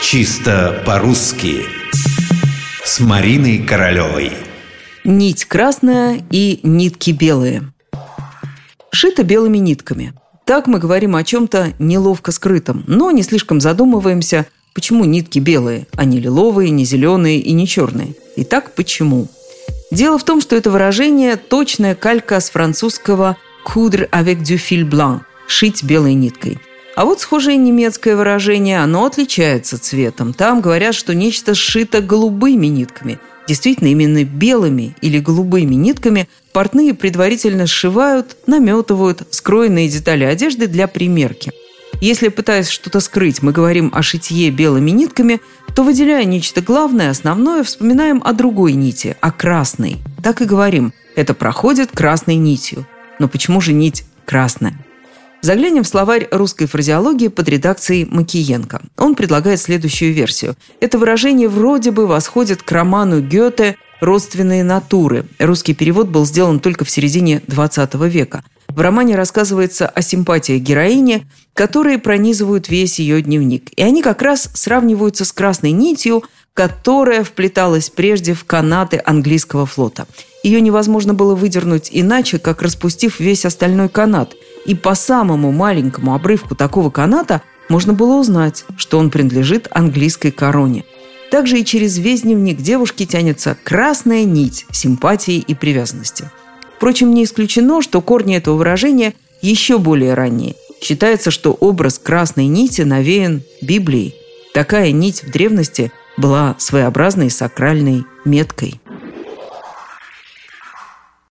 Чисто по-русски. С Мариной Королевой. Нить красная и нитки белые. Шито белыми нитками. Так мы говорим о чем-то неловко скрытом Но не слишком задумываемся, почему нитки белые А не лиловые, не зеленые и не черные Итак, почему? Дело в том, что это выражение – точная калька с французского «coudre avec du fil blanc» – «шить белой ниткой». А вот схожее немецкое выражение, оно отличается цветом. Там говорят, что нечто сшито голубыми нитками. Действительно, именно белыми или голубыми нитками портные предварительно сшивают, наметывают скроенные детали одежды для примерки. Если, пытаясь что-то скрыть, мы говорим о шитье белыми нитками, то, выделяя нечто главное, основное, вспоминаем о другой нити, о красной. Так и говорим, это проходит красной нитью. Но почему же нить красная? Заглянем в словарь русской фразеологии под редакцией Макиенко. Он предлагает следующую версию. Это выражение вроде бы восходит к роману Гёте «Родственные натуры». Русский перевод был сделан только в середине XX века. В романе рассказывается о симпатиях героини, которые пронизывают весь ее дневник. И они как раз сравниваются с красной нитью, которая вплеталась прежде в канаты английского флота. Ее невозможно было выдернуть иначе, как распустив весь остальной канат – и по самому маленькому обрывку такого каната можно было узнать, что он принадлежит английской короне. Также и через весь дневник девушки тянется красная нить симпатии и привязанности. Впрочем, не исключено, что корни этого выражения еще более ранние. Считается, что образ красной нити навеян Библией. Такая нить в древности была своеобразной сакральной меткой –